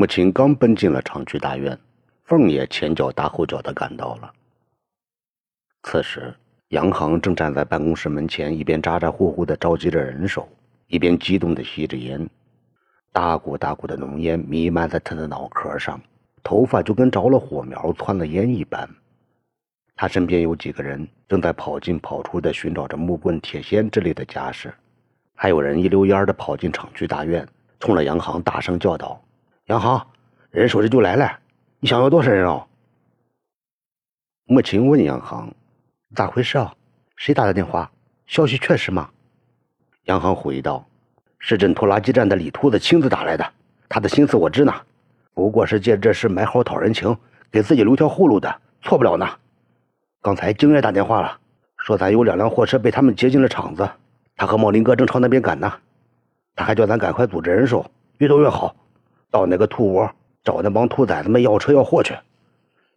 母亲刚奔进了厂区大院，凤也前脚搭后脚的赶到了。此时，杨航正站在办公室门前，一边咋咋呼呼的召集着人手，一边激动的吸着烟。大股大股的浓烟弥漫在他的脑壳上，头发就跟着了火苗窜了烟一般。他身边有几个人正在跑进跑出的寻找着木棍、铁锨之类的家什，还有人一溜烟的跑进厂区大院，冲着杨航大声叫道：“杨航，人手这就来了，你想要多少人啊？”母亲问杨航：“咋回事啊？谁打的电话？消息确实吗？”杨航回道。市镇拖拉机站的李秃子亲自打来的，他的心思我知呢，不过是借这事买好讨人情，给自己留条后路的，错不了呢。刚才京爷打电话了，说咱有两辆货车被他们接进了厂子，他和茂林哥正朝那边赶呢。他还叫咱赶快组织人手，越多越好，到那个兔窝找那帮兔崽子们要车要货去。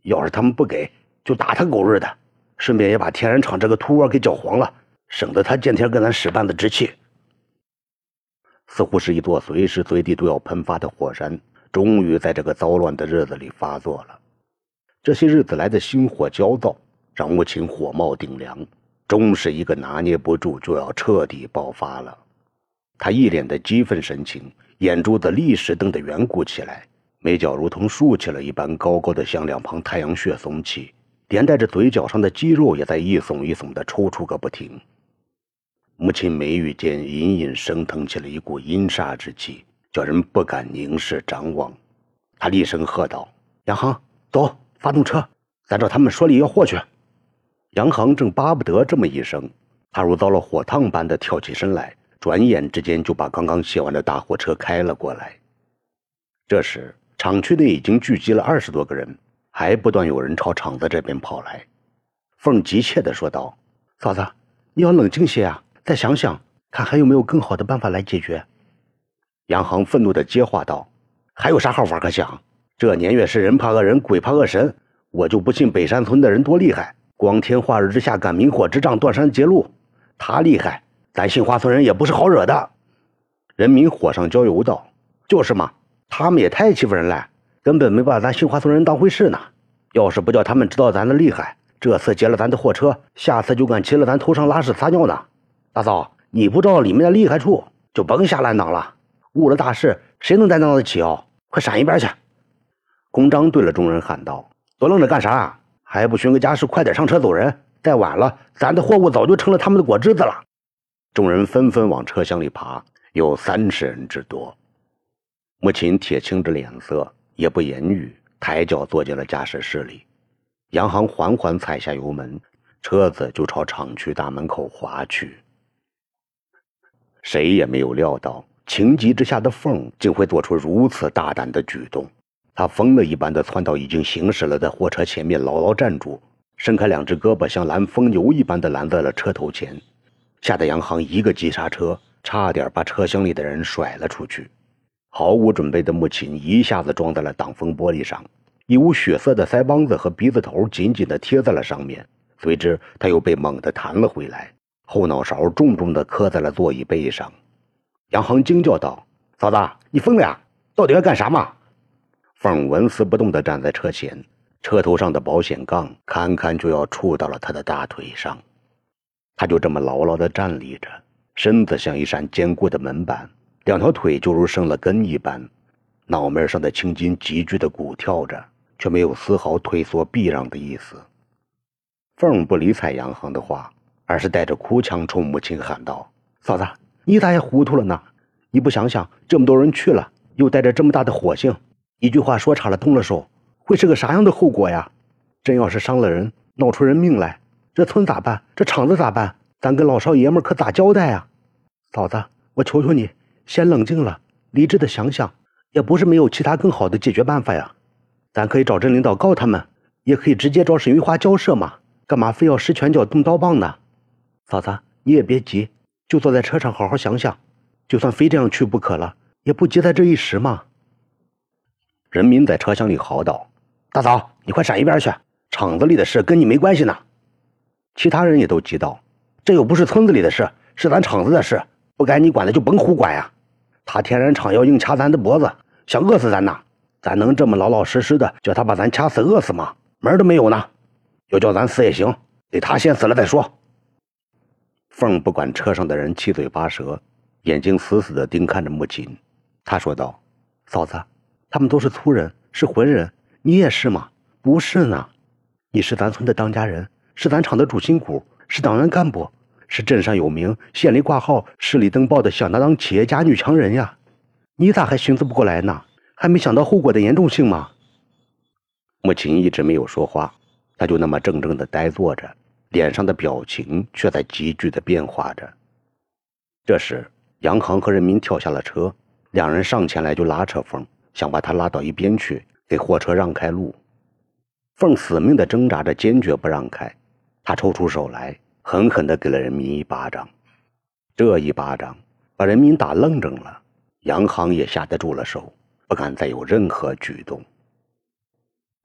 要是他们不给，就打他狗日的，顺便也把天然厂这个兔窝给搅黄了，省得他见天跟咱使绊子置气。似乎是一座随时随地都要喷发的火山，终于在这个糟乱的日子里发作了。这些日子来的心火焦躁，让母亲火冒顶梁，终是一个拿捏不住就要彻底爆发了。他一脸的激愤神情，眼珠子立时瞪得圆鼓起来，眉角如同竖起了一般，高高的向两旁太阳穴耸起，连带着嘴角上的肌肉也在一耸一耸的抽搐个不停。母亲眉宇间隐隐升腾起了一股阴煞之气，叫人不敢凝视张望。他厉声喝道：“杨航，走，发动车，咱照他们说里要货去。”杨航正巴不得这么一声，他如遭了火烫般的跳起身来，转眼之间就把刚刚卸完的大货车开了过来。这时，厂区内已经聚集了二十多个人，还不断有人朝厂子这边跑来。凤急切地说道：“嫂子，你要冷静些啊！”再想想，看还有没有更好的办法来解决。杨航愤怒的接话道：“还有啥好法可想？这年月是人怕恶人，鬼怕恶神。我就不信北山村的人多厉害，光天化日之下赶明火执仗，断山截路。他厉害，咱杏花村人也不是好惹的。”人民火上浇油道：“就是嘛，他们也太欺负人了，根本没把咱杏花村人当回事呢。要是不叫他们知道咱的厉害，这次劫了咱的货车，下次就敢骑了咱头上拉屎撒尿呢。”大嫂，你不知道里面的厉害处，就甭瞎乱挡了。误了大事，谁能担当得起哦？快闪一边去！公章对了众人喊道：“都愣着干啥？还不寻个家事，快点上车走人！再晚了，咱的货物早就成了他们的果汁子了。”众人纷纷往车厢里爬，有三十人之多。母亲铁青着脸色，也不言语，抬脚坐进了驾驶室里。杨航缓缓踩下油门，车子就朝厂区大门口滑去。谁也没有料到，情急之下的凤竟会做出如此大胆的举动。他疯了一般的窜到已经行驶了的货车前面，牢牢站住，伸开两只胳膊，像拦疯牛一般的拦在了车头前，吓得杨航一个急刹车，差点把车厢里的人甩了出去。毫无准备的母亲一下子撞在了挡风玻璃上，一捂血色的腮帮子和鼻子头紧紧地贴在了上面，随之他又被猛地弹了回来。后脑勺重重地磕在了座椅背上，杨航惊叫道：“嫂子，你疯了呀？到底要干啥嘛？”凤纹丝不动地站在车前，车头上的保险杠堪堪就要触到了他的大腿上，他就这么牢牢地站立着，身子像一扇坚固的门板，两条腿就如生了根一般，脑门上的青筋急剧地鼓跳着，却没有丝毫退缩避让的意思。凤不理睬杨行的话。而是带着哭腔冲母亲喊道：“嫂子，你咋也糊涂了呢？你不想想，这么多人去了，又带着这么大的火性，一句话说差了，动了手，会是个啥样的后果呀？真要是伤了人，闹出人命来，这村咋办？这厂子咋办？咱跟老少爷们可咋交代啊？嫂子，我求求你，先冷静了，理智的想想，也不是没有其他更好的解决办法呀。咱可以找镇领导告他们，也可以直接找沈玉花交涉嘛。干嘛非要使拳脚动刀棒呢？”嫂子，你也别急，就坐在车上好好想想。就算非这样去不可了，也不急在这一时嘛。人民在车厢里嚎道：“大嫂，你快闪一边去！厂子里的事跟你没关系呢。”其他人也都急道：“这又不是村子里的事，是咱厂子的事，不该你管的就甭胡管呀！他天然厂要硬掐咱的脖子，想饿死咱呐！咱能这么老老实实的叫他把咱掐死饿死吗？门都没有呢！要叫咱死也行，得他先死了再说。凤不管车上的人七嘴八舌，眼睛死死的盯看着母亲。他说道：“嫂子，他们都是粗人，是浑人，你也是吗？不是呢，你是咱村的当家人，是咱厂的主心骨，是党员干部，是镇上有名、县里挂号、市里登报的响当当企业家女强人呀！你咋还寻思不过来呢？还没想到后果的严重性吗？”母亲一直没有说话，她就那么怔怔的呆坐着，脸上的表情却在急剧的变化着。这时，杨航和人民跳下了车，两人上前来就拉扯凤，想把她拉到一边去，给货车让开路。凤死命的挣扎着，坚决不让开。他抽出手来，狠狠的给了人民一巴掌。这一巴掌把人民打愣怔了，杨航也吓得住了手，不敢再有任何举动。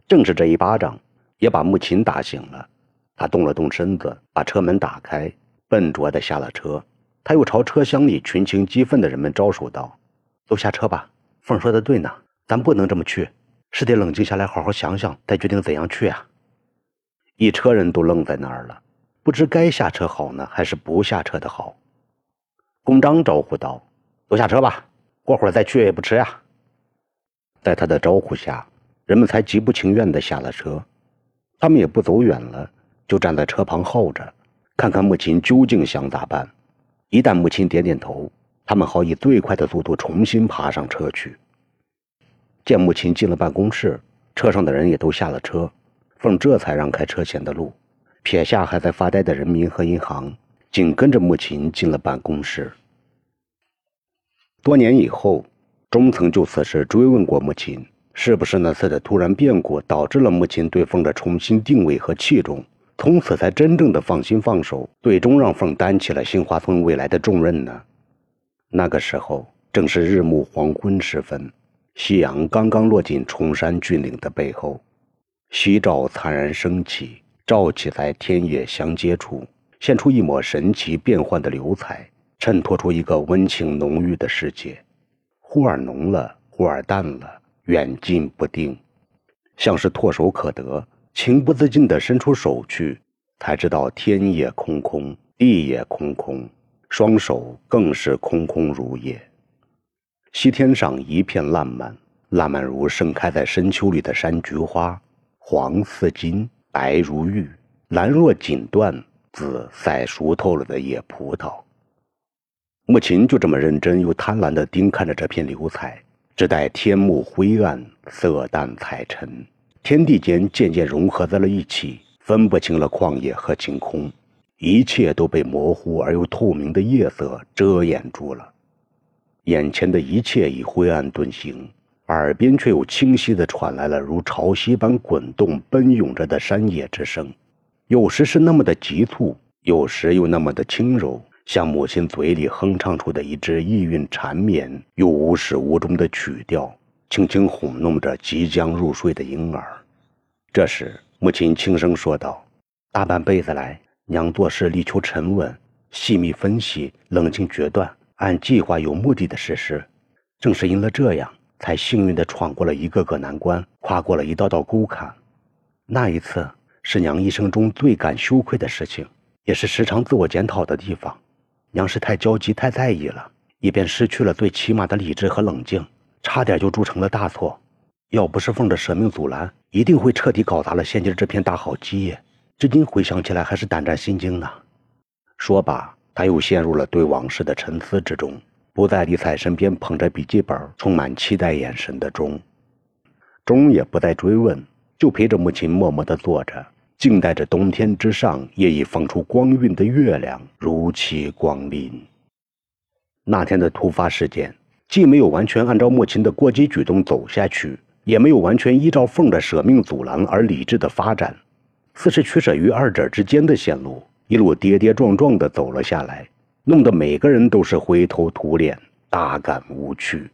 正是这一巴掌，也把穆琴打醒了。他动了动身子，把车门打开，笨拙的下了车。他又朝车厢里群情激愤的人们招手道：“都下车吧，凤说的对呢，咱不能这么去，是得冷静下来，好好想想，再决定怎样去啊。”一车人都愣在那儿了，不知该下车好呢，还是不下车的好。公章招呼道：“都下车吧，过会儿再去也不迟呀。”在他的招呼下。人们才极不情愿地下了车，他们也不走远了，就站在车旁候着，看看母亲究竟想咋办。一旦母亲点点头，他们好以最快的速度重新爬上车去。见母亲进了办公室，车上的人也都下了车，凤这才让开车前的路，撇下还在发呆的人民和银行，紧跟着母亲进了办公室。多年以后，中曾就此事追问过母亲。是不是那次的突然变故导致了母亲对凤的重新定位和器重，从此才真正的放心放手，最终让凤担起了新华村未来的重任呢？那个时候正是日暮黄昏时分，夕阳刚刚落进崇山峻岭的背后，夕照灿然升起，照起在天野相接处，现出一抹神奇变幻的流彩，衬托出一个温情浓郁的世界，忽而浓了，忽而淡了。远近不定，像是唾手可得，情不自禁地伸出手去，才知道天也空空，地也空空，双手更是空空如也。西天上一片烂漫，烂漫如盛开在深秋里的山菊花，黄似金，白如玉，蓝若锦缎，紫赛熟透了的野葡萄。穆琴就这么认真又贪婪地盯看着这片流彩。只待天幕灰暗，色淡彩沉，天地间渐渐融合在了一起，分不清了旷野和晴空，一切都被模糊而又透明的夜色遮掩住了。眼前的一切已灰暗遁形，耳边却又清晰地传来了如潮汐般滚动奔涌着的山野之声，有时是那么的急促，有时又那么的轻柔。像母亲嘴里哼唱出的一支意韵缠绵又无始无终的曲调，轻轻哄弄着即将入睡的婴儿。这时，母亲轻声说道：“大半辈子来，娘做事力求沉稳、细密分析、冷静决断，按计划有目的的实施。正是因了这样，才幸运地闯过了一个个难关，跨过了一道道沟坎。那一次，是娘一生中最感羞愧的事情，也是时常自我检讨的地方。”娘是太焦急、太在意了，以便失去了最起码的理智和冷静，差点就铸成了大错。要不是奉着舍命阻拦，一定会彻底搞砸了现今这片大好基业。至今回想起来，还是胆战心惊呢。说罢，他又陷入了对往事的沉思之中，不再理睬身边捧着笔记本、充满期待眼神的钟。钟也不再追问，就陪着母亲默默地坐着。静待着冬天之上夜已放出光晕的月亮如期光临。那天的突发事件，既没有完全按照母亲的过激举动走下去，也没有完全依照凤的舍命阻拦而理智的发展，似是取舍于二者之间的线路，一路跌跌撞撞的走了下来，弄得每个人都是灰头土脸，大感无趣。